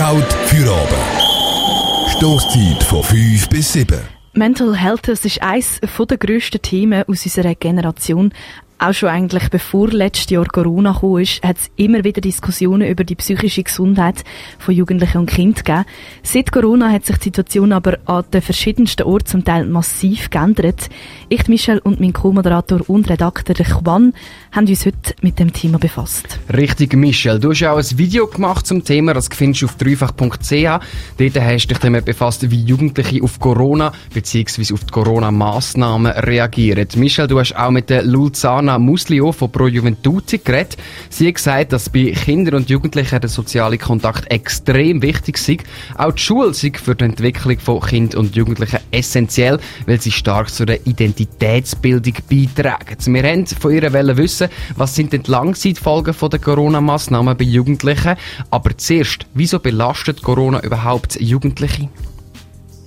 Halt für Abend. Stoßzeit von 5 bis 7. Mental Health ist eines der grössten Themen aus unserer Generation auch schon eigentlich bevor letztes Jahr Corona kam, hat es immer wieder Diskussionen über die psychische Gesundheit von Jugendlichen und Kindern gegeben. Seit Corona hat sich die Situation aber an den verschiedensten Orten zum Teil massiv geändert. Ich, Michel und mein Co-Moderator und Redakteur Juan haben uns heute mit dem Thema befasst. Richtig, Michel. Du hast auch ein Video gemacht zum Thema, das findest du auf dreifach.ch. Dort hast du dich damit befasst, wie Jugendliche auf Corona bzw. auf die Corona-Massnahmen reagieren. Michel, du hast auch mit der Lulzana Anna Muslio von Pro Juventude geredet. Sie hat gesagt, dass bei Kindern und Jugendlichen der soziale Kontakt extrem wichtig ist. Auch die Schule ist für die Entwicklung von Kindern und Jugendlichen essentiell, weil sie stark zu der Identitätsbildung beitragen. Wir haben von ihr wissen, was sind denn die Langzeitfolgen der Corona-Massnahmen bei Jugendlichen. Aber zuerst, wieso belastet Corona überhaupt Jugendliche?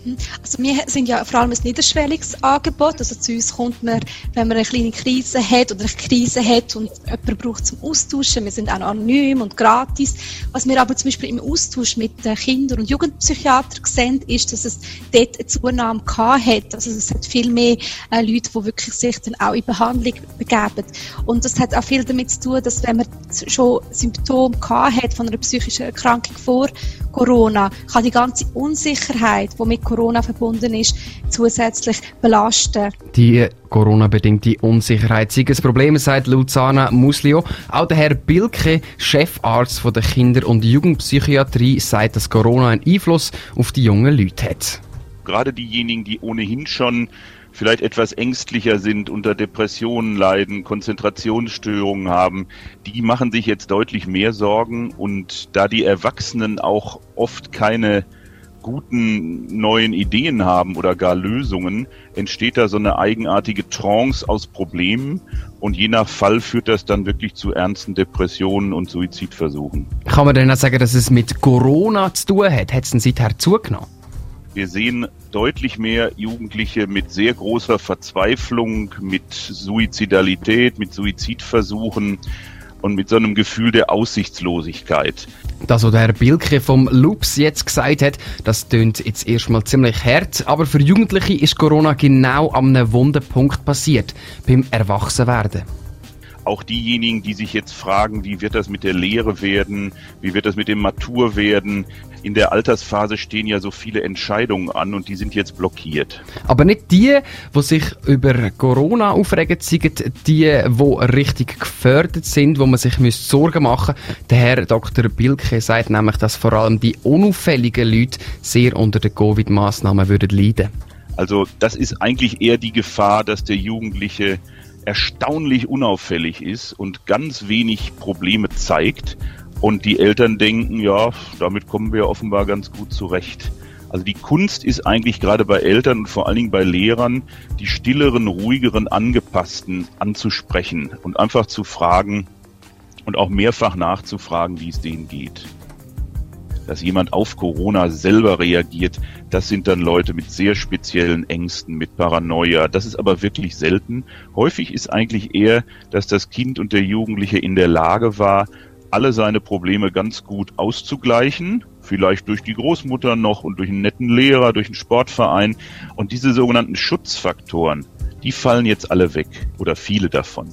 Mhm. Also wir sind ja vor allem ein niederschwelliges Angebot. Also zu uns kommt man, wenn man eine kleine Krise hat oder eine Krise hat und jemand braucht zum Austauschen. Wir sind auch anonym und gratis. Was wir aber zum Beispiel im Austausch mit den Kinder- und Jugendpsychiatern sehen, ist, dass es dort eine Zunahme gehabt hat. Also es hat viel mehr äh, Leute, die wirklich sich dann auch in Behandlung begeben. Und das hat auch viel damit zu tun, dass wenn man schon Symptome gehabt hat von einer psychischen Erkrankung vor Corona, kann die ganze Unsicherheit, die mit Corona Corona verbunden ist, zusätzlich belasten. Die Corona-bedingte Unsicherheit sei ein Problem, sagt Luzana Muslio. Auch der Herr Bilke, Chefarzt von der Kinder- und Jugendpsychiatrie, sagt, dass Corona einen Einfluss auf die jungen Leute hat. Gerade diejenigen, die ohnehin schon vielleicht etwas ängstlicher sind, unter Depressionen leiden, Konzentrationsstörungen haben, die machen sich jetzt deutlich mehr Sorgen und da die Erwachsenen auch oft keine guten neuen Ideen haben oder gar Lösungen, entsteht da so eine eigenartige Trance aus Problemen und je nach Fall führt das dann wirklich zu ernsten Depressionen und Suizidversuchen. Kann man denn auch sagen, dass es mit Corona zu tun hat? Hat es denn seither zugenommen? Wir sehen deutlich mehr Jugendliche mit sehr großer Verzweiflung, mit Suizidalität, mit Suizidversuchen und mit so einem Gefühl der Aussichtslosigkeit. Das, was der Herr Bilke vom Loops jetzt gesagt hat, das tönt jetzt erstmal ziemlich hart, aber für Jugendliche ist Corona genau am einem wunden Punkt passiert, beim Erwachsenwerden auch diejenigen, die sich jetzt fragen, wie wird das mit der Lehre werden, wie wird das mit dem Matur werden. In der Altersphase stehen ja so viele Entscheidungen an und die sind jetzt blockiert. Aber nicht die, wo sich über Corona aufregen, sind die, wo richtig gefördert sind, wo man sich Sorgen machen müsste. Der Herr Dr. Bilke sagt nämlich, dass vor allem die unauffälligen Leute sehr unter den Covid-Maßnahmen würden leiden. Also das ist eigentlich eher die Gefahr, dass der Jugendliche erstaunlich unauffällig ist und ganz wenig Probleme zeigt. Und die Eltern denken, ja, damit kommen wir offenbar ganz gut zurecht. Also die Kunst ist eigentlich gerade bei Eltern und vor allen Dingen bei Lehrern, die stilleren, ruhigeren, angepassten anzusprechen und einfach zu fragen und auch mehrfach nachzufragen, wie es denen geht dass jemand auf Corona selber reagiert, das sind dann Leute mit sehr speziellen Ängsten, mit Paranoia. Das ist aber wirklich selten. Häufig ist eigentlich eher, dass das Kind und der Jugendliche in der Lage war, alle seine Probleme ganz gut auszugleichen, vielleicht durch die Großmutter noch und durch einen netten Lehrer, durch einen Sportverein. Und diese sogenannten Schutzfaktoren, die fallen jetzt alle weg oder viele davon.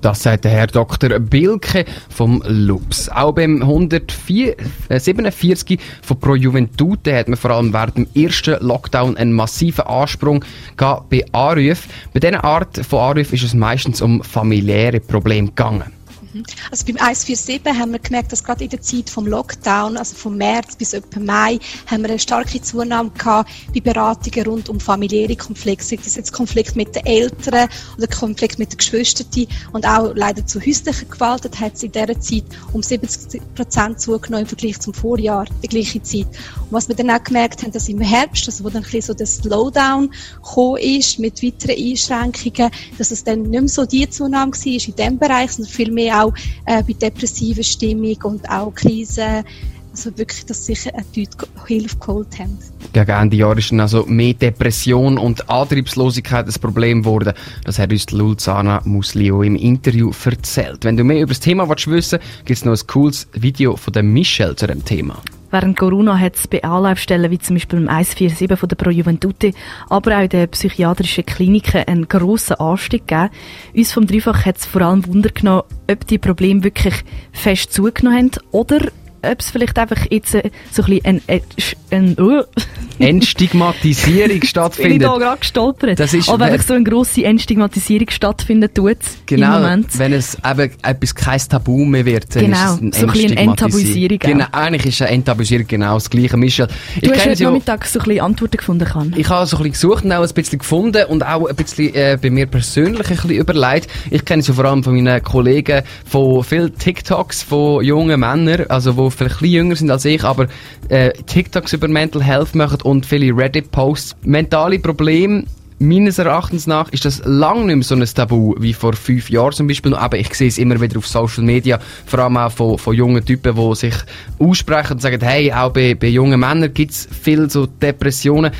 Das sagt der Herr Dr. Bilke vom LUPS. Auch beim 147 äh, von Pro Juventude hat man vor allem während dem ersten Lockdown einen massiven Ansprung bei Anrufen. Bei dieser Art von Anrufen ist es meistens um familiäre Probleme gegangen. Mhm. Also beim 147 haben wir gemerkt, dass gerade in der Zeit vom Lockdown, also vom März bis etwa Mai, haben wir eine starke Zunahme gehabt bei Beratungen rund um familiäre Konflikte. Sei das jetzt Konflikt mit den Eltern oder Konflikt mit den Geschwistern und auch leider zu häuslicher Gewalt hat es in dieser Zeit um 70 Prozent zugenommen im Vergleich zum Vorjahr, die gleiche Zeit. Und was wir dann auch gemerkt haben, dass im Herbst, also wo dann ein bisschen so der Slowdown gekommen ist mit weiteren Einschränkungen, dass es dann nicht mehr so die Zunahme war in diesem Bereich, sondern viel mehr auch äh, bei depressiver Stimmung und auch Krisen. Also wirklich, dass sich äh, die Leute Hilfe geholt haben. Gegen Ende Jahr ist also mehr Depression und Antriebslosigkeit ein Problem geworden. Das hat uns Lulzana Muslio im Interview erzählt. Wenn du mehr über das Thema willst wissen gibt es noch ein cooles Video von der Michelle zu dem Thema. Während Corona hat es bei Anlaufstellen wie zum Beispiel im 147 von der Pro Juventute, aber auch in den psychiatrischen Kliniken einen grossen Anstieg gegeben. Uns vom Dreifach hat es vor allem Wunder genommen, ob die Probleme wirklich fest zugenommen haben oder ob es vielleicht einfach jetzt äh, so ein bisschen ein, ein, ein uh. Entstigmatisierung stattfindet. Bin ich da gerade gestolpert. Das ist, Aber einfach so eine grosse Entstigmatisierung stattfindet tut genau, im Moment. wenn es eben etwas kein Tabu mehr wird, dann Genau, ist es so ein bisschen eine Enttabuisierung Genau, eigentlich ist eine Enttabuisierung genau das Gleiche. Michel, Du ich hast kenne heute ja- Nachmittag so ein bisschen Antworten gefunden, kann. Ich habe so ein bisschen gesucht und auch ein bisschen gefunden und auch ein bisschen äh, bei mir persönlich ein bisschen überlegt. Ich kenne sie vor allem von meinen Kollegen von vielen TikToks von jungen Männern, also vielleicht ein bisschen jünger sind als ich, aber äh, TikToks über Mental Health machen und viele Reddit-Posts. Mentale Probleme Meines Erachtens nach ist das lang nicht mehr so ein Tabu wie vor fünf Jahren zum Beispiel. Aber ich sehe es immer wieder auf Social Media, vor allem auch von, von jungen Typen, die sich aussprechen und sagen, hey, auch bei, bei jungen Männern gibt es viel so Depressionen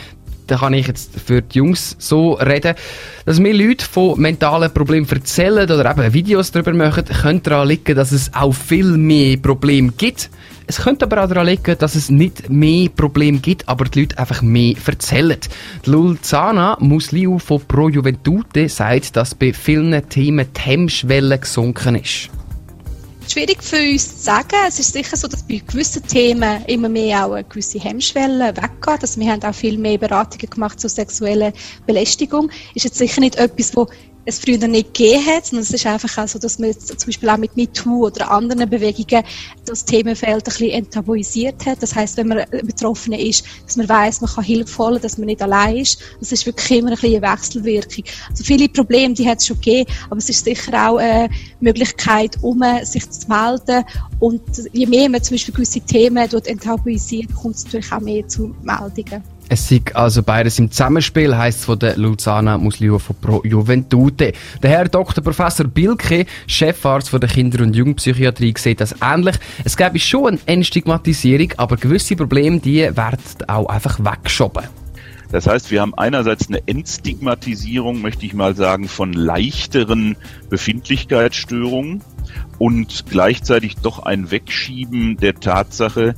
da kann ich jetzt für die Jungs so reden, dass mir Leute von mentalen Problemen erzählen oder eben Videos darüber machen, könnte daran liegen, dass es auch viel mehr Probleme gibt. Es könnte aber auch daran liegen, dass es nicht mehr Probleme gibt, aber die Leute einfach mehr erzählen. Lulzana Musliu von Pro Juventute sagt, dass bei vielen Themen die Hemmschwelle gesunken ist. Schwierig für uns zu sagen. Es ist sicher so, dass bei gewissen Themen immer mehr auch eine gewisse Hemmschwelle weggeht. Also wir haben auch viel mehr Beratungen gemacht zur sexuellen Belästigung. Ist jetzt sicher nicht etwas, wo es früher nicht gegeben hat, sondern es ist einfach auch so, dass man jetzt zum Beispiel auch mit MeToo oder anderen Bewegungen das Themenfeld ein bisschen enttabuisiert hat. Das heißt, wenn man betroffen ist, dass man weiß, man kann Hilfe holen, dass man nicht allein ist. Das ist wirklich immer ein bisschen eine Wechselwirkung. Also viele Probleme, die hat es schon gegeben, aber es ist sicher auch eine Möglichkeit, um sich zu melden. Und je mehr man zum Beispiel gewisse Themen dort enttabuisiert, kommt es natürlich auch mehr zu Meldungen. Es ist also beides im Zusammenspiel, heisst es von der Luzana Musliu von Pro Juventute. Der Herr Dr. Professor Bilke, Chefarzt von der Kinder- und Jugendpsychiatrie, sieht das ähnlich. Es gäbe schon eine Entstigmatisierung, aber gewisse Probleme, die werden auch einfach weggeschoben. Das heißt, wir haben einerseits eine Entstigmatisierung, möchte ich mal sagen, von leichteren Befindlichkeitsstörungen und gleichzeitig doch ein Wegschieben der Tatsache,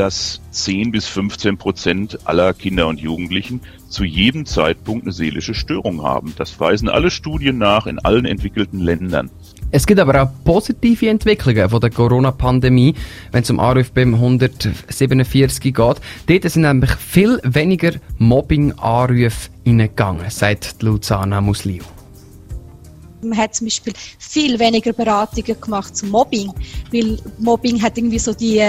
dass 10 bis 15 Prozent aller Kinder und Jugendlichen zu jedem Zeitpunkt eine seelische Störung haben. Das weisen alle Studien nach in allen entwickelten Ländern. Es gibt aber auch positive Entwicklungen von der Corona-Pandemie, wenn es um Anrufe beim 147 geht. Dort sind nämlich viel weniger Mobbing-Anrufe reingegangen, sagt die Luzana Musliu. Man hat zum Beispiel viel weniger Beratungen gemacht zum Mobbing, weil Mobbing hat irgendwie so die,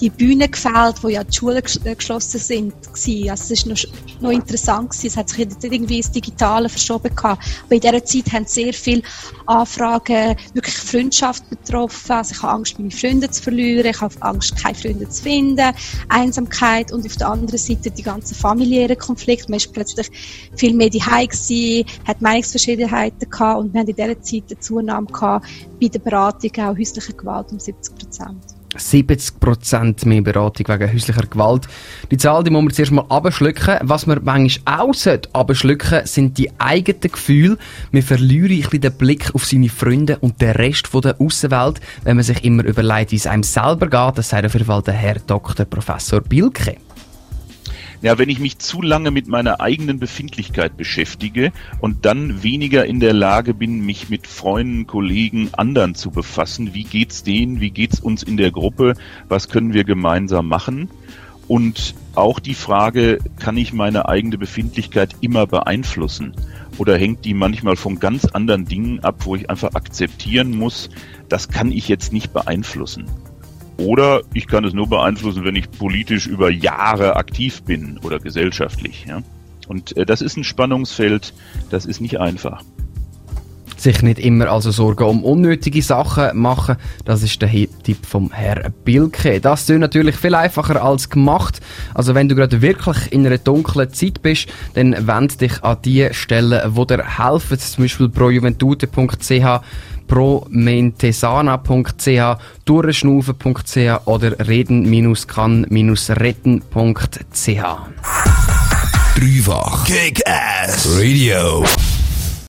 die Bühne gefällt, wo ja die Schulen äh, geschlossen sind. Also es ist noch, noch interessant gewesen. Es hat sich irgendwie ins Digitale verschoben gehabt. Aber in dieser Zeit haben sehr viele Anfragen wirklich Freundschaft betroffen. Also ich habe Angst, meine Freunde zu verlieren. Ich habe Angst, keine Freunde zu finden. Einsamkeit und auf der anderen Seite die ganzen familiären Konflikte. Man ist plötzlich viel mehr daheim gewesen, hat Meinungsverschiedenheiten gehabt und wir haben in dieser Zeit eine Zunahme gehabt bei der Beratung auch häuslicher Gewalt um 70 Prozent. 70% mehr Beratung wegen häuslicher Gewalt. Die Zahl, die muss man zuerst mal abschlucken. Was man manchmal auch abschlucken, sind die eigenen Gefühle. Man verliert ein bisschen den Blick auf seine Freunde und den Rest von der Außenwelt, wenn man sich immer überlegt, wie es einem selber geht. Das sagt auf jeden Fall der Herr Dr. Professor Bilke. Ja, wenn ich mich zu lange mit meiner eigenen Befindlichkeit beschäftige und dann weniger in der Lage bin, mich mit Freunden, Kollegen, anderen zu befassen, wie geht's denen, wie geht's uns in der Gruppe, was können wir gemeinsam machen? Und auch die Frage, kann ich meine eigene Befindlichkeit immer beeinflussen? Oder hängt die manchmal von ganz anderen Dingen ab, wo ich einfach akzeptieren muss, das kann ich jetzt nicht beeinflussen? Oder ich kann es nur beeinflussen, wenn ich politisch über Jahre aktiv bin oder gesellschaftlich. Ja? Und äh, das ist ein Spannungsfeld, das ist nicht einfach. Sich nicht immer also Sorgen um unnötige Sachen machen, das ist der Tipp vom Herr Bilke. Das ist natürlich viel einfacher als gemacht. Also wenn du gerade wirklich in einer dunklen Zeit bist, dann wend dich an die Stellen, wo dir helfen, zum Beispiel projuventute.ch promentesana.ch, durchschnaufen.ch oder reden-kann-retten.ch. Dreifach Kick-Ass Radio.